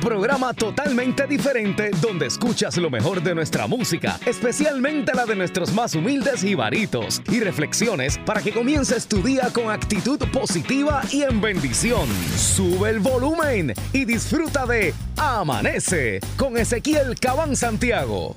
programa totalmente diferente donde escuchas lo mejor de nuestra música, especialmente la de nuestros más humildes y varitos, y reflexiones para que comiences tu día con actitud positiva y en bendición. Sube el volumen y disfruta de Amanece con Ezequiel Cabán Santiago.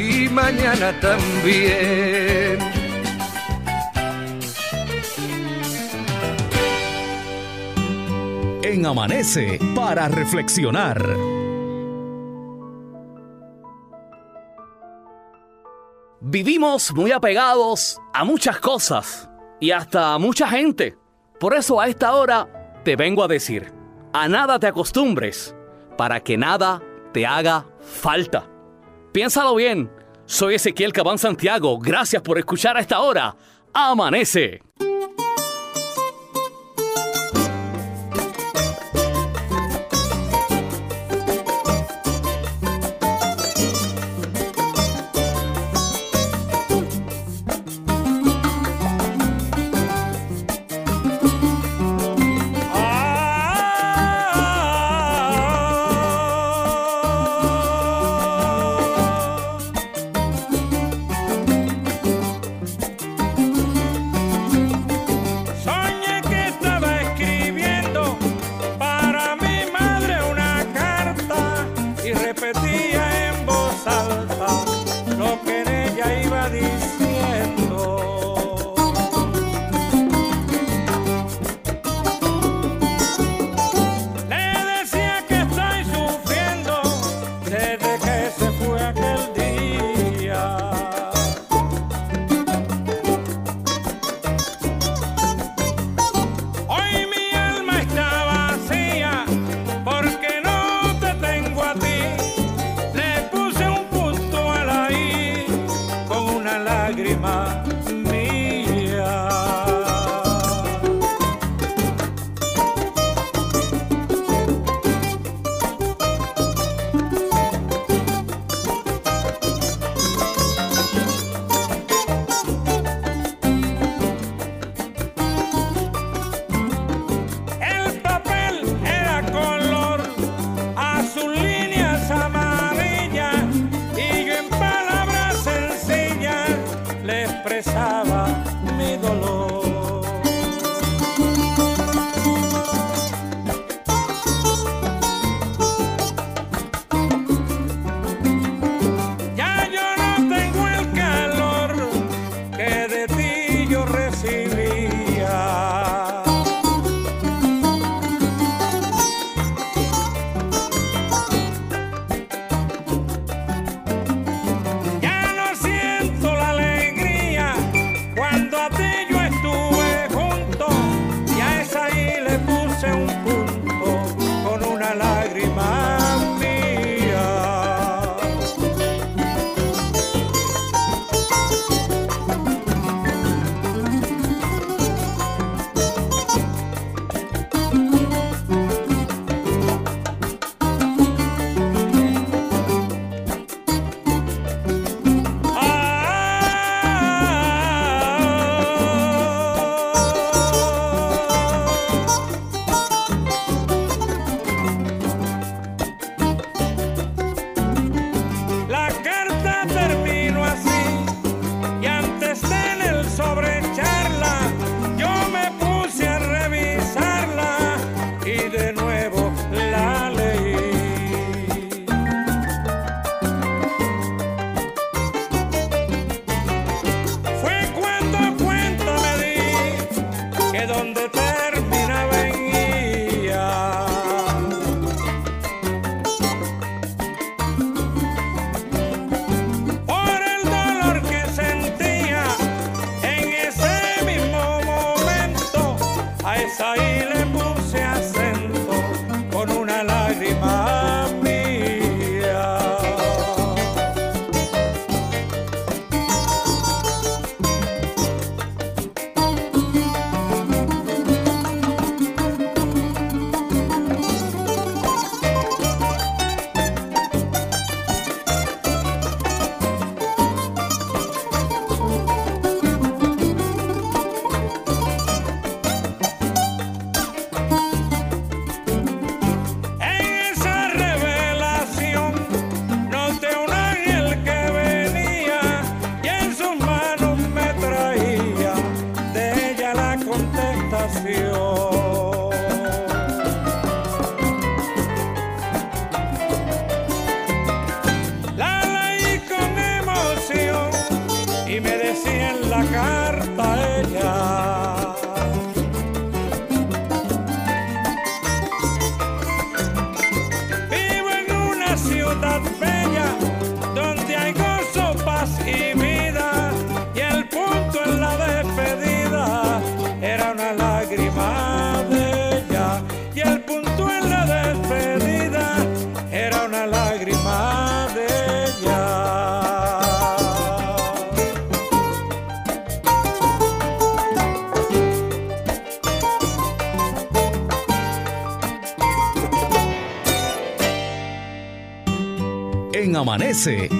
y mañana también. En Amanece para reflexionar. Vivimos muy apegados a muchas cosas y hasta a mucha gente. Por eso a esta hora te vengo a decir, a nada te acostumbres para que nada te haga falta. Piénsalo bien. Soy Ezequiel Cabán Santiago. Gracias por escuchar a esta hora. Amanece.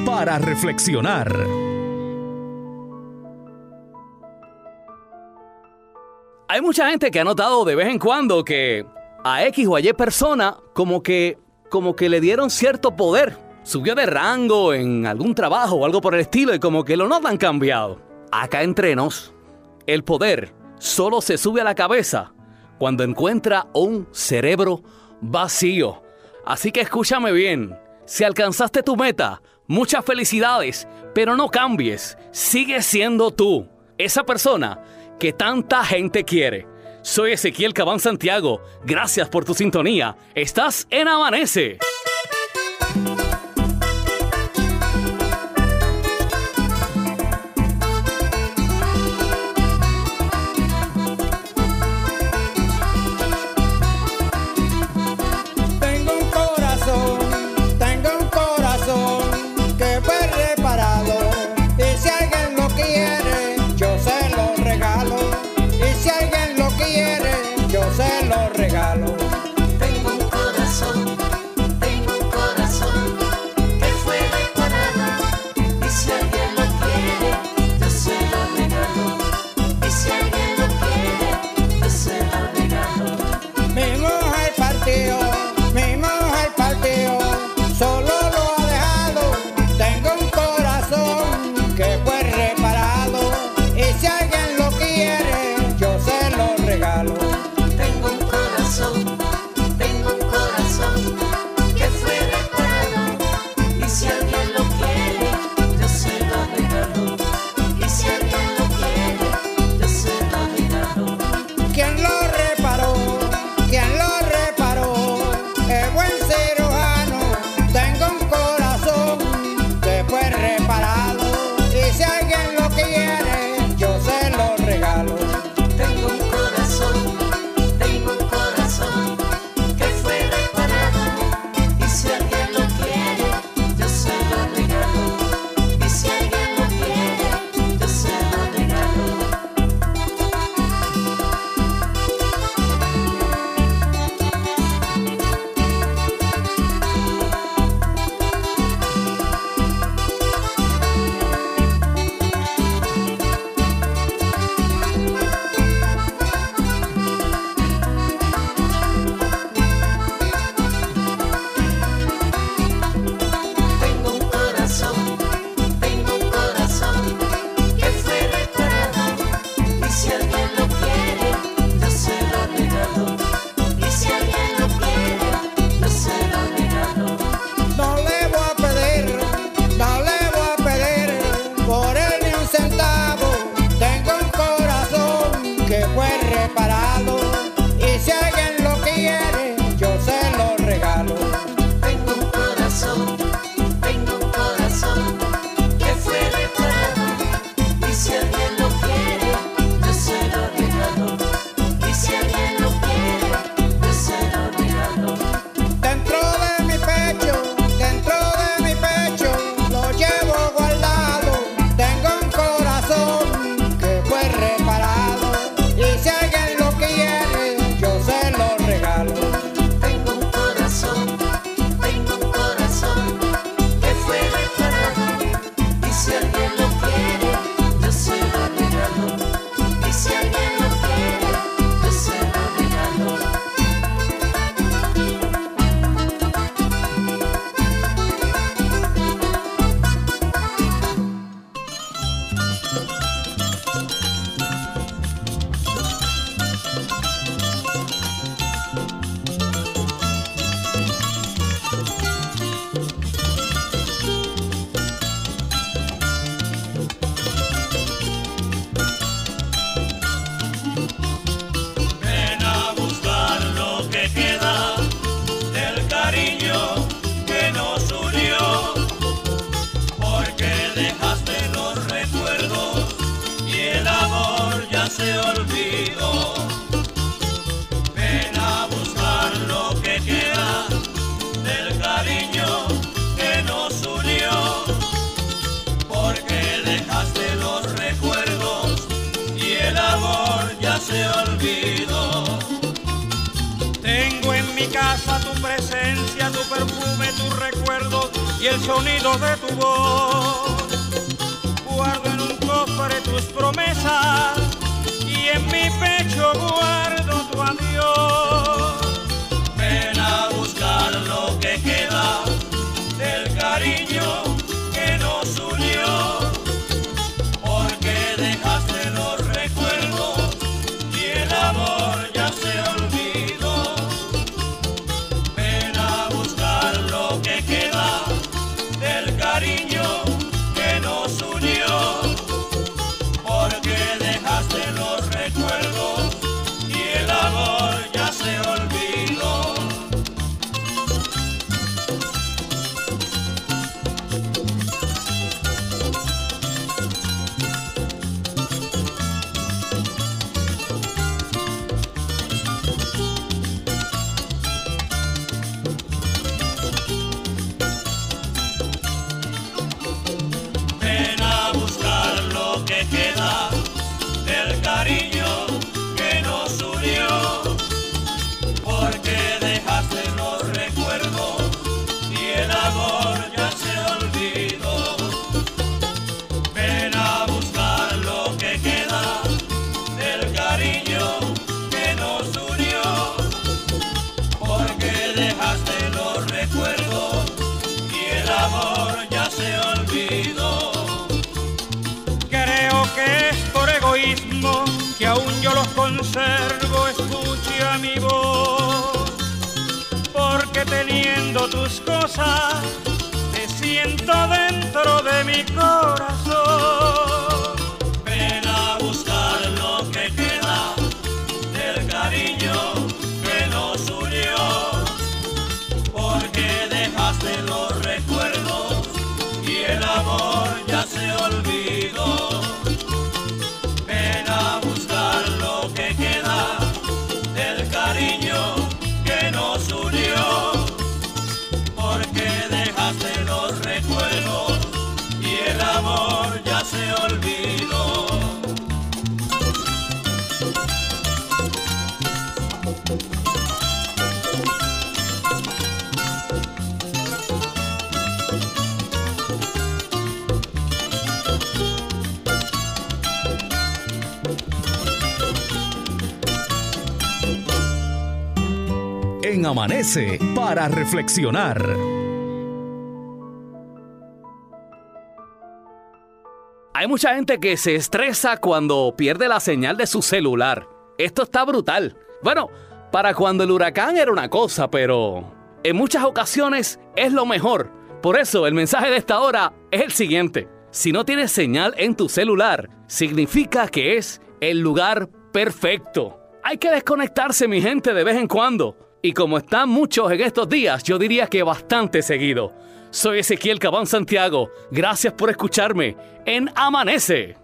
Para reflexionar. Hay mucha gente que ha notado de vez en cuando que a X o Y persona como que como que le dieron cierto poder. Subió de rango en algún trabajo o algo por el estilo y como que lo notan cambiado. Acá entre nos, el poder solo se sube a la cabeza cuando encuentra un cerebro vacío. Así que escúchame bien, si alcanzaste tu meta, muchas felicidades, pero no cambies, sigue siendo tú, esa persona que tanta gente quiere. Soy Ezequiel Cabán Santiago, gracias por tu sintonía, estás en Amanece. Y el sonido de tu voz. Guardo en un cofre tus promesas y en mi pecho guardo tu adiós. Ven a buscar lo que queda dentro Amanece para reflexionar. Hay mucha gente que se estresa cuando pierde la señal de su celular. Esto está brutal. Bueno, para cuando el huracán era una cosa, pero en muchas ocasiones es lo mejor. Por eso el mensaje de esta hora es el siguiente. Si no tienes señal en tu celular, significa que es el lugar perfecto. Hay que desconectarse, mi gente, de vez en cuando. Y como están muchos en estos días, yo diría que bastante seguido. Soy Ezequiel Cabán Santiago. Gracias por escucharme en Amanece.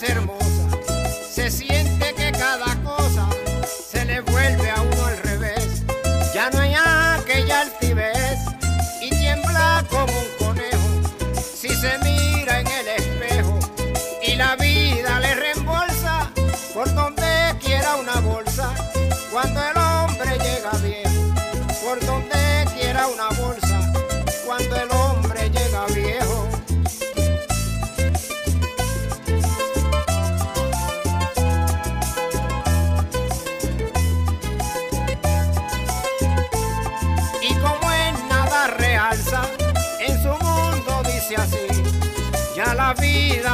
Cuando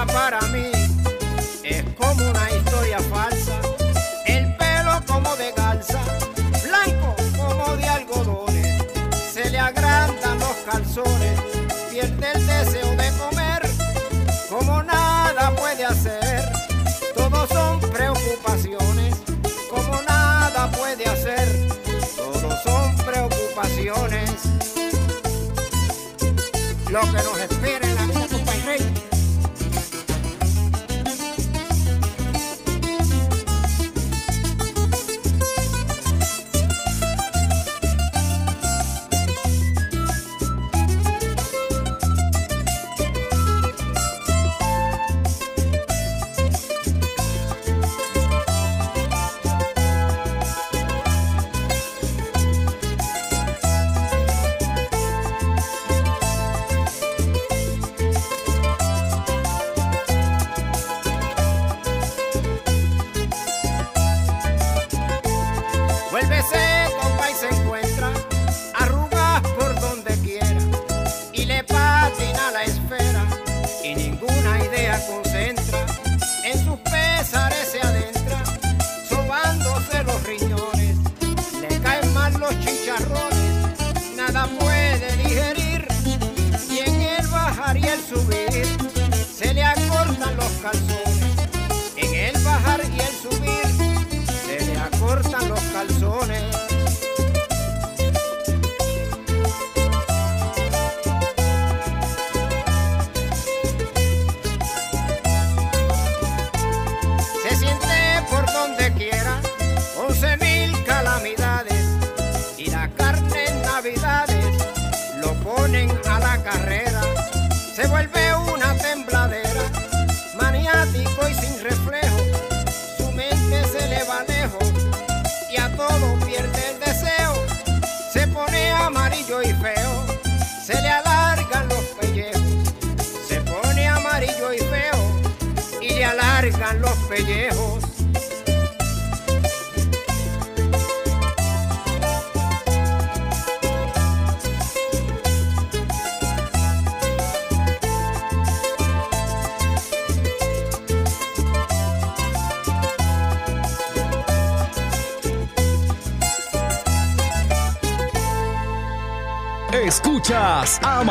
para mí es como una historia falsa. De calza, blanco como de algodones, se le agrandan los calzones, pierde el deseo de comer, como nada puede hacer, todos son preocupaciones, como nada puede hacer, todos son preocupaciones. Lo que nos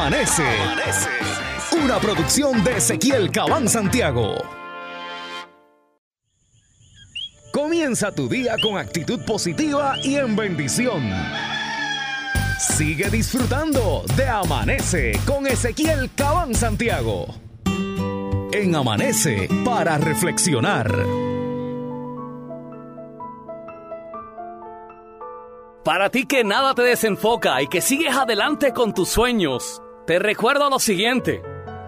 Amanece. Una producción de Ezequiel Cabán Santiago. Comienza tu día con actitud positiva y en bendición. Sigue disfrutando de Amanece con Ezequiel Cabán Santiago. En Amanece para reflexionar. Para ti que nada te desenfoca y que sigues adelante con tus sueños, te recuerdo lo siguiente.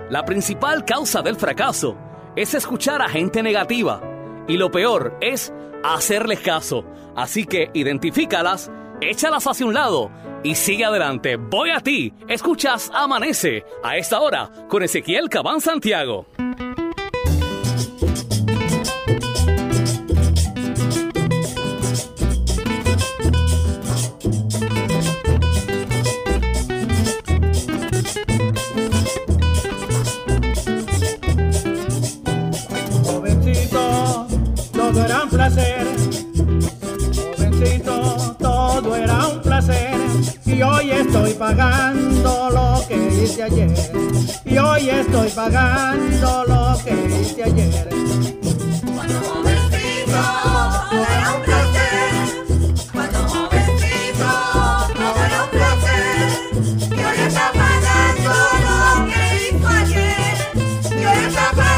La principal causa del fracaso es escuchar a gente negativa y lo peor es hacerles caso. Así que identifícalas, échalas hacia un lado y sigue adelante. Voy a ti. Escuchas Amanece a esta hora con Ezequiel Cabán Santiago. Pagando lo que hice ayer. Y hoy estoy pagando lo que hice ayer. Cuando jovencito, todo era un placer. Cuando jovencito, todo era un placer. Y hoy está pagando lo que hizo ayer. Y hoy está pagando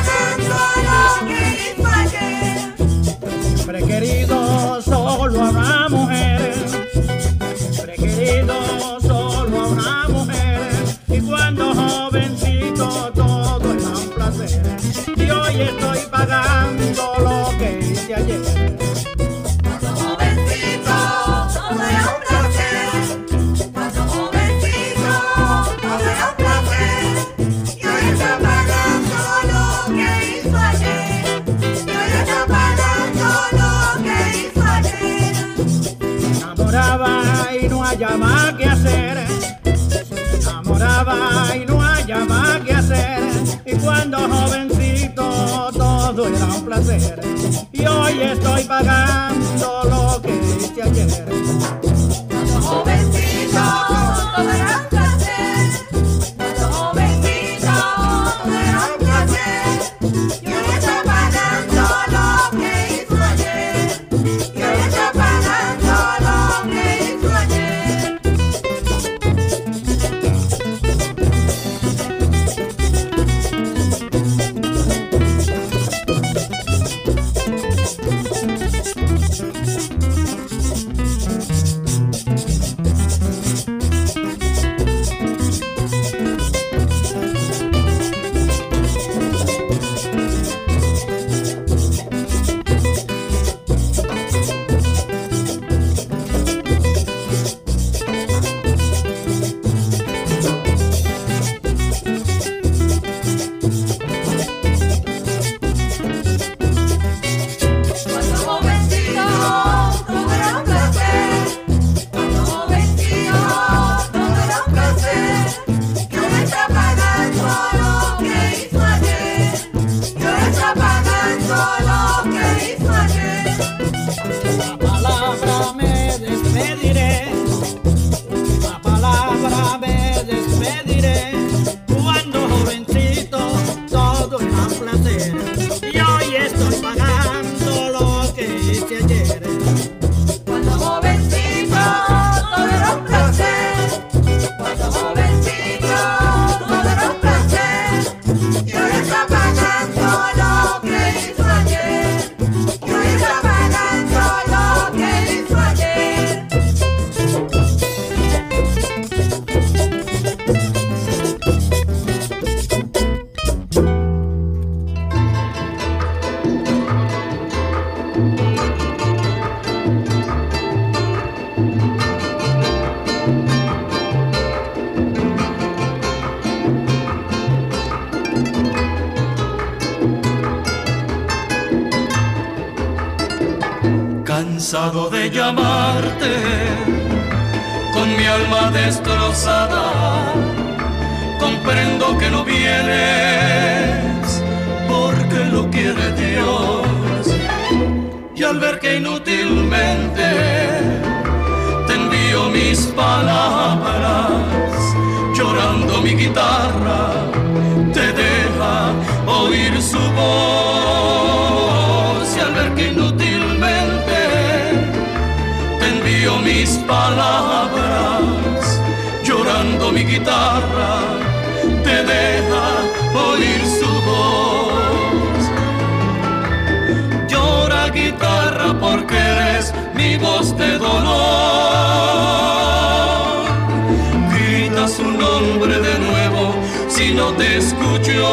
si no te escucho.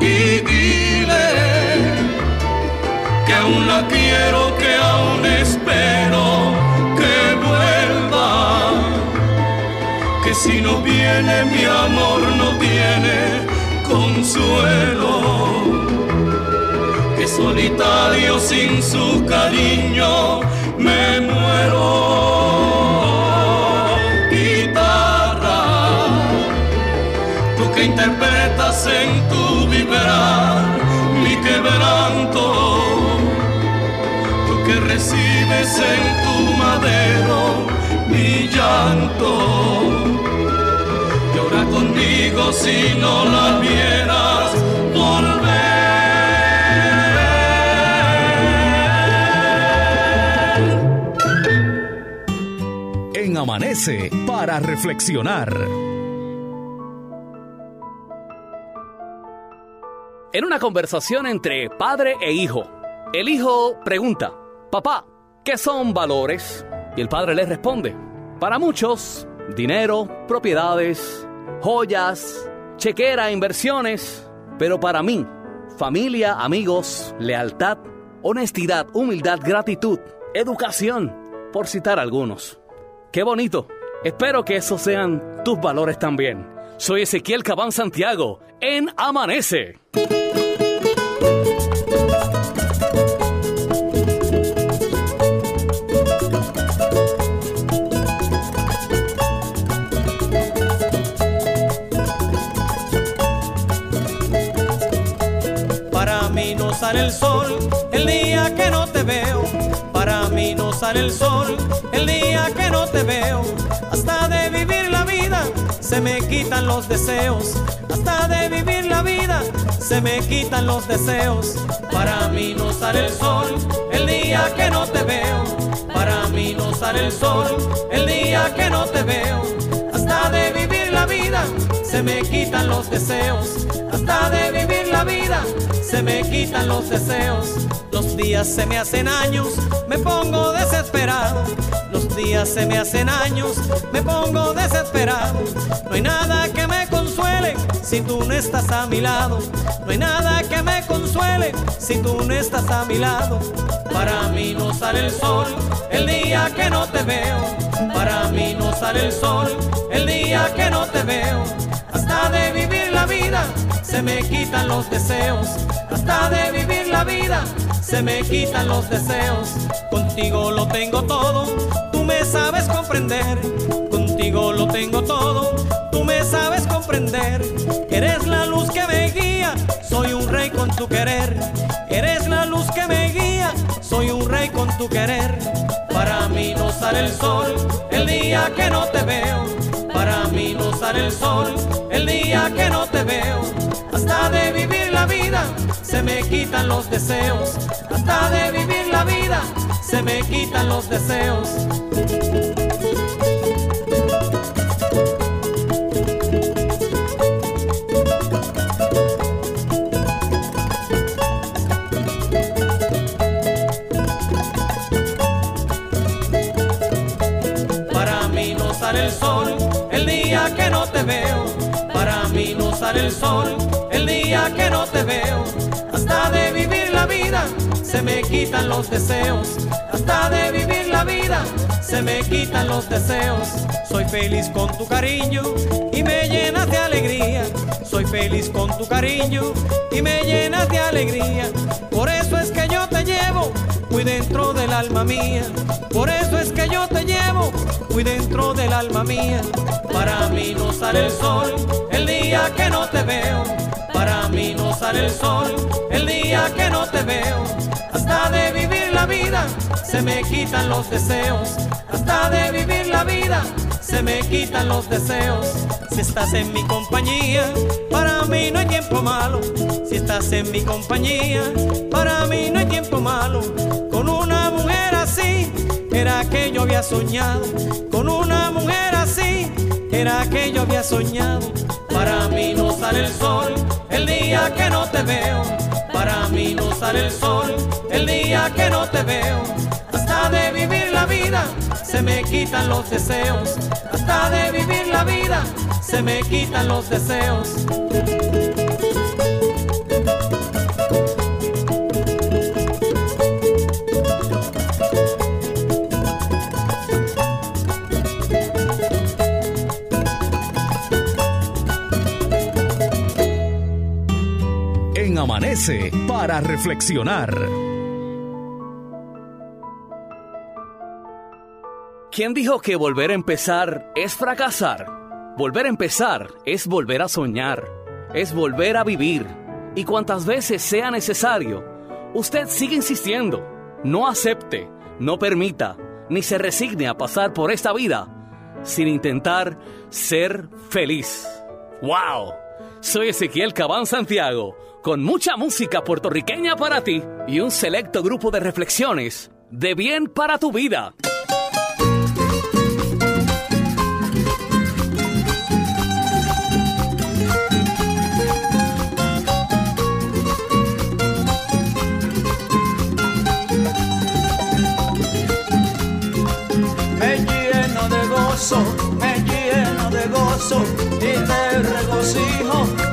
Y dile que aún la quiero, que aún espero que vuelva. Que si no viene mi amor, no viene consuelo. Que solitario sin su cariño me muero. Interpretas en tu vibrar mi quebranto, tú que recibes en tu madero mi llanto. Llora conmigo si no la vieras volver. Amanece para reflexionar. En una conversación entre padre e hijo, el hijo pregunta, papá, ¿qué son valores? Y el padre le responde, para muchos, dinero, propiedades, joyas, chequera, inversiones, pero para mí, familia, amigos, lealtad, honestidad, humildad, gratitud, educación, por citar algunos. Qué bonito. Espero que esos sean tus valores también. Soy Ezequiel Cabán Santiago en Amanece. El sol el día que no te veo. Para mí no sale el sol el día que no te veo. Hasta de vivir se me quitan los deseos. Hasta de vivir la vida se me quitan los deseos. Para mí no sale el sol el día que no te veo. Para mí no sale el sol el día que no te veo. Hasta de vivir la vida se me quitan los deseos. Hasta de vivir la vida se me quitan los deseos. Los días se me hacen años, me pongo desesperado. Los días se me hacen años, me pongo desesperado. No hay nada que me consuele si tú no estás a mi lado. No hay nada que me consuele si tú no estás a mi lado. Para mí no sale el sol el día que no te veo. Para mí no sale el sol el día que no te veo. Hasta de vivir la vida se me quitan los deseos. Hasta de vivir la vida se me quitan los deseos. Contigo lo tengo todo, tú me sabes comprender. Contigo lo tengo todo, tú me sabes comprender. Eres la luz que me guía, soy un rey con tu querer. Eres la luz que me guía, soy un rey con tu querer. Para mí no sale el sol el día que no te veo. El sol el día que no te veo. Hasta de vivir la vida se me quitan los deseos. Hasta de vivir la vida se me quitan los deseos. El sol el día que no te veo. Hasta de vivir la vida se me quitan los deseos. Hasta de vivir la vida se me quitan los deseos. Soy feliz con tu cariño y me llenas de alegría. Soy feliz con tu cariño y me llenas de alegría. Por eso es que yo te llevo muy dentro del alma mía. Por eso es que yo te llevo muy dentro del alma mía. Para mí no sale el sol el día que no te veo. Para mí no sale el sol el día que no te veo. Hasta de vivir la vida se me quitan los deseos. Hasta de vivir la vida se me quitan los deseos. Si estás en mi compañía, para mí no hay tiempo malo. Si estás en mi compañía, para mí no hay tiempo malo. Con una mujer así, era que yo había soñado. Con una mujer así, era que yo había soñado. Para mí no sale el sol el día que no te veo. Para mí no sale el sol el día que no te veo. Hasta de vivir la vida se me quitan los deseos. Hasta de vivir la vida se me quitan los deseos. Para reflexionar. ¿Quién dijo que volver a empezar es fracasar? Volver a empezar es volver a soñar, es volver a vivir. Y cuantas veces sea necesario, usted sigue insistiendo. No acepte, no permita, ni se resigne a pasar por esta vida sin intentar ser feliz. ¡Wow! Soy Ezequiel Cabán Santiago, con mucha música puertorriqueña para ti y un selecto grupo de reflexiones de bien para tu vida. me lleno de gozo, me lleno de gozo y de regocijo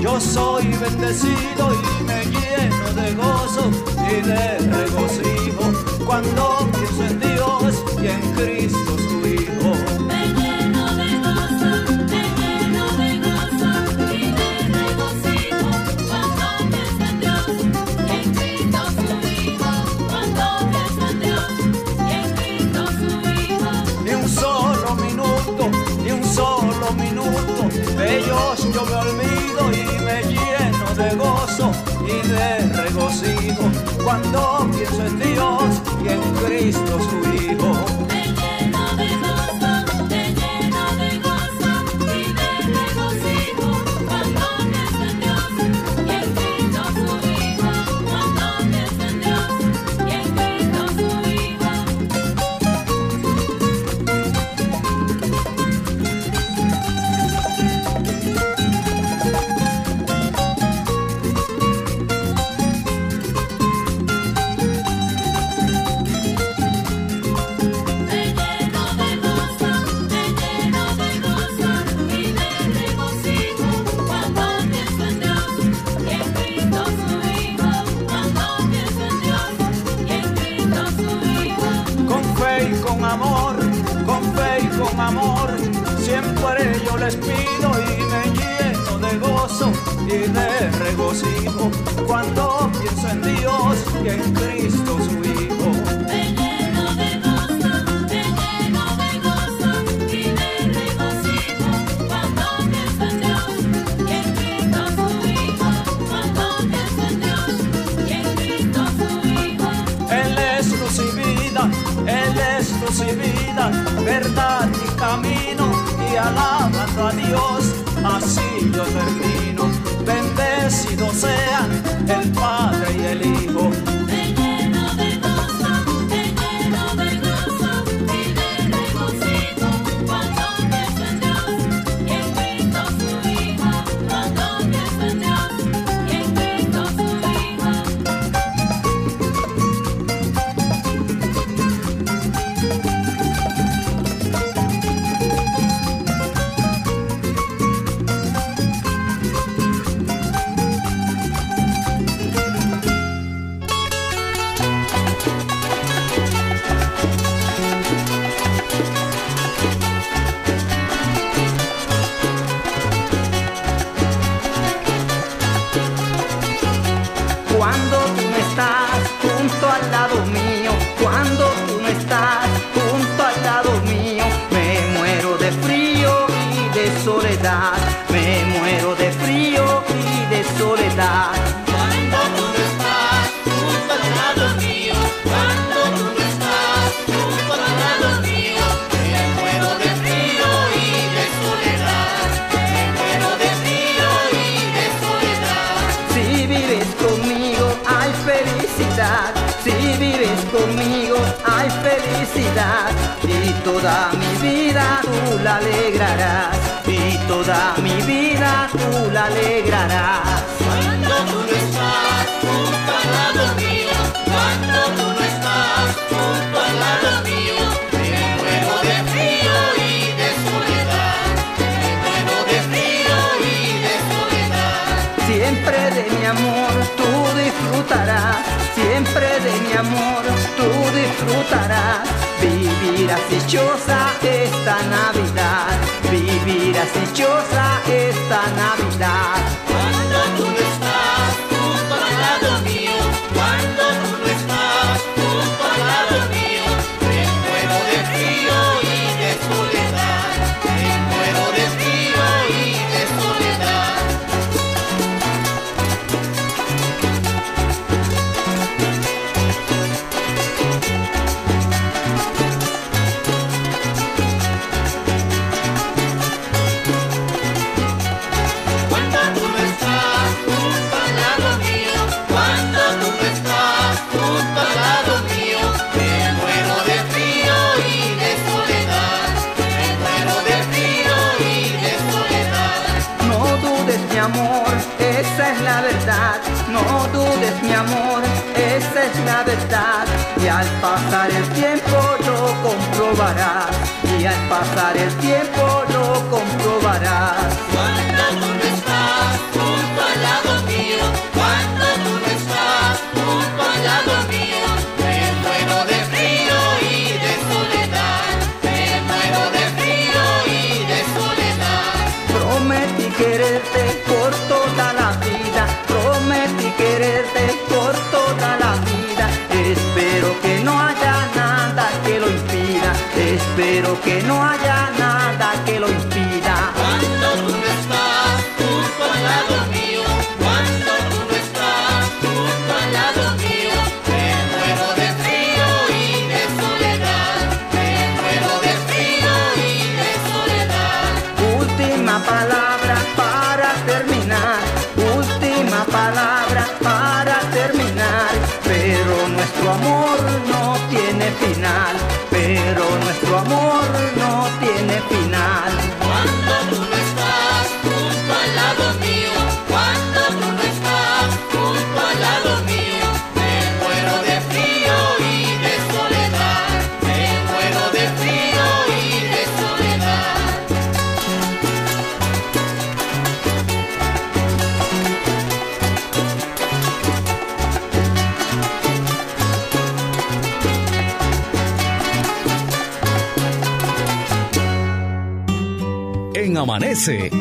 yo soy bendecido y me lleno de gozo y de regocijo. Cuando pienso en Dios y en Cristo cuando pienso en Dios y en Cristo su Hijo.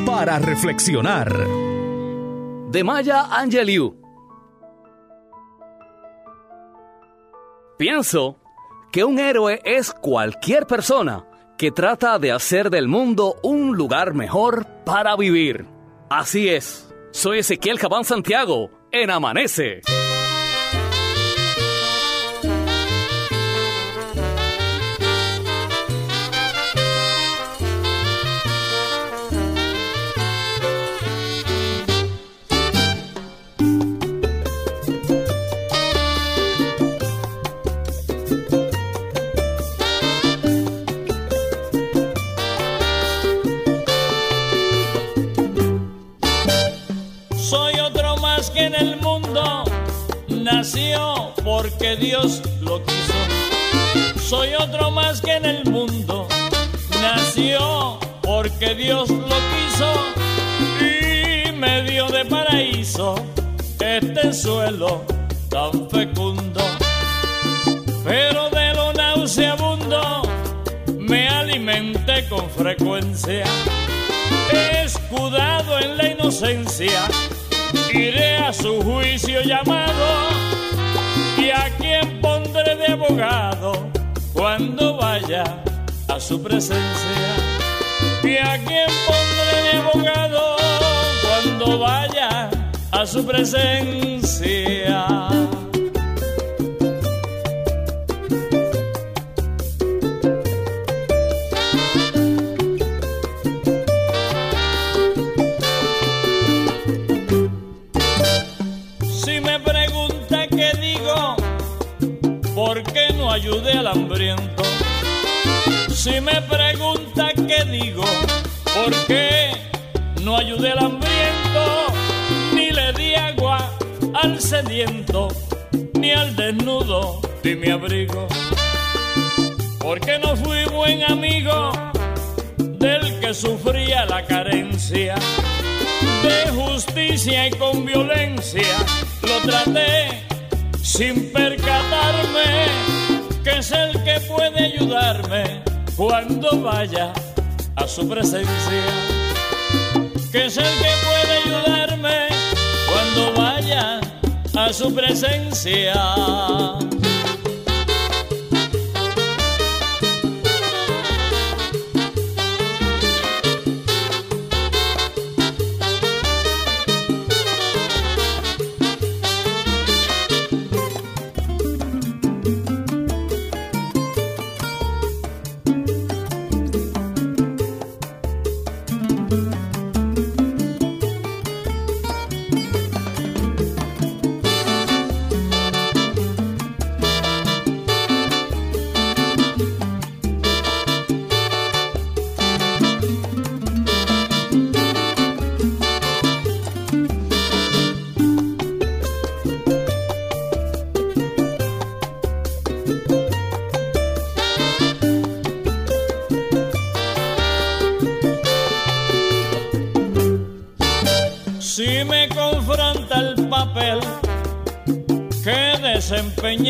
para reflexionar. De Maya Angelou. Pienso que un héroe es cualquier persona que trata de hacer del mundo un lugar mejor para vivir. Así es. Soy Ezequiel Cabán Santiago en Amanece. nació porque Dios lo quiso. Soy otro más que en el mundo nació porque Dios lo quiso y me dio de paraíso este suelo tan fecundo. Pero de lo nauseabundo me alimenté con frecuencia, escudado en la inocencia iré a su juicio llamado y a quien pondré de abogado cuando vaya a su presencia. Y a quien pondré de abogado cuando vaya a su presencia. Al hambriento? Si me pregunta qué digo, ¿por qué no ayudé al hambriento? Ni le di agua al sediento, ni al desnudo di mi abrigo. Porque no fui buen amigo del que sufría la carencia de justicia y con violencia lo traté sin percatarme que es el que puede ayudarme cuando vaya a su presencia. Que es el que puede ayudarme cuando vaya a su presencia.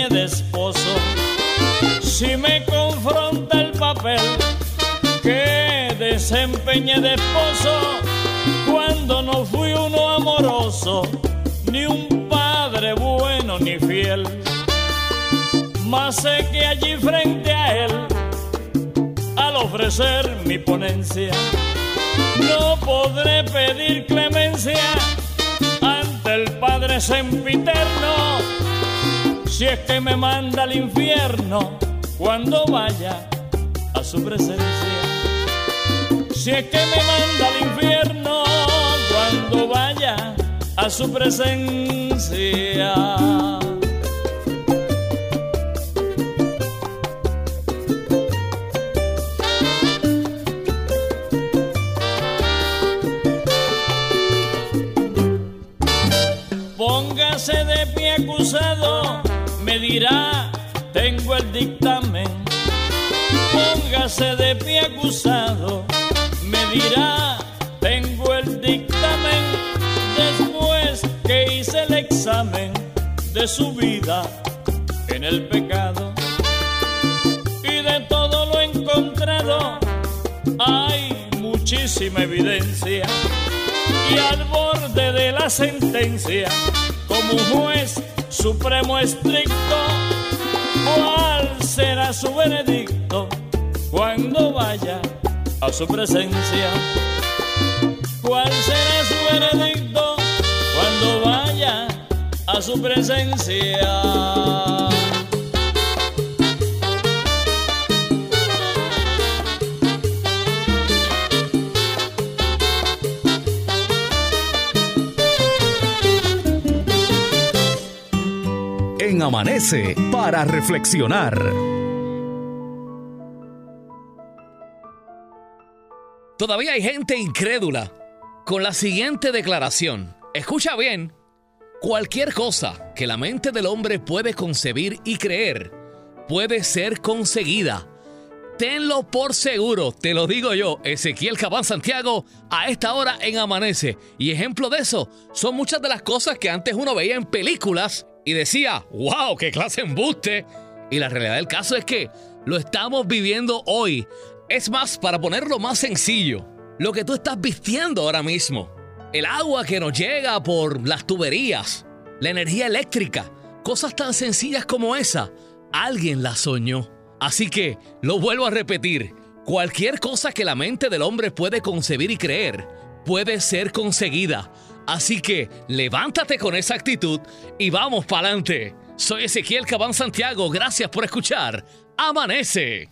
De esposo, si me confronta el papel que desempeñé de esposo, cuando no fui uno amoroso, ni un padre bueno ni fiel, más sé que allí frente a él, al ofrecer mi ponencia, no podré pedir clemencia ante el Padre sempiterno si es que me manda al infierno cuando vaya a su presencia. Si es que me manda al infierno cuando vaya a su presencia. Acusado, me dirá, tengo el dictamen. Después que hice el examen de su vida en el pecado y de todo lo encontrado, hay muchísima evidencia y al borde de la sentencia, como juez supremo estricto, ¿cuál será su veredicto cuando vaya a su presencia? ¿Cuál será su veredicto cuando vaya a su presencia? En Amanece para reflexionar. Todavía hay gente incrédula con la siguiente declaración. Escucha bien. Cualquier cosa que la mente del hombre puede concebir y creer puede ser conseguida. Tenlo por seguro, te lo digo yo, Ezequiel Cabán Santiago, a esta hora en Amanece. Y ejemplo de eso son muchas de las cosas que antes uno veía en películas y decía, wow, qué clase embuste. Y la realidad del caso es que lo estamos viviendo hoy. Es más, para ponerlo más sencillo, lo que tú estás vistiendo ahora mismo, el agua que nos llega por las tuberías, la energía eléctrica, cosas tan sencillas como esa, alguien la soñó. Así que, lo vuelvo a repetir, cualquier cosa que la mente del hombre puede concebir y creer, puede ser conseguida. Así que levántate con esa actitud y vamos para adelante. Soy Ezequiel Cabán Santiago, gracias por escuchar. Amanece.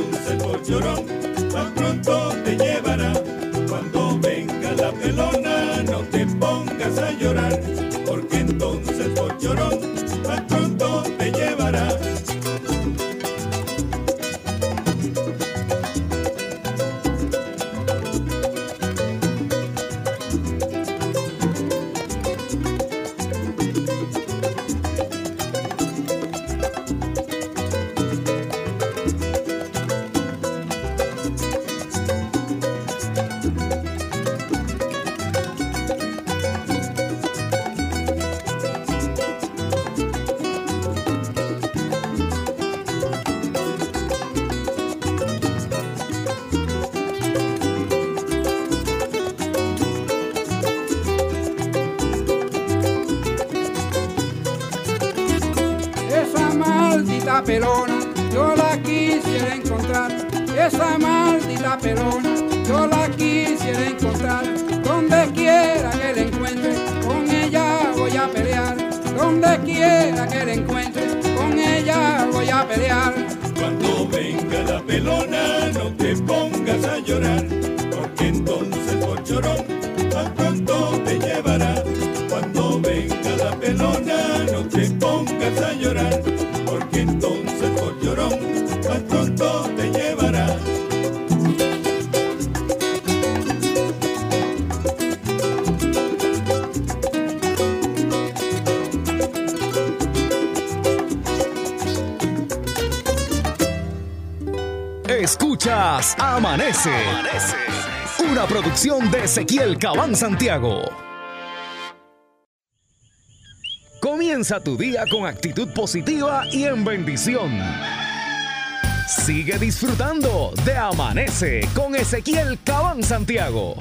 entonces por llorón, tan pronto una producción de Ezequiel Cabán Santiago. Comienza tu día con actitud positiva y en bendición. Sigue disfrutando de Amanece con Ezequiel Cabán Santiago.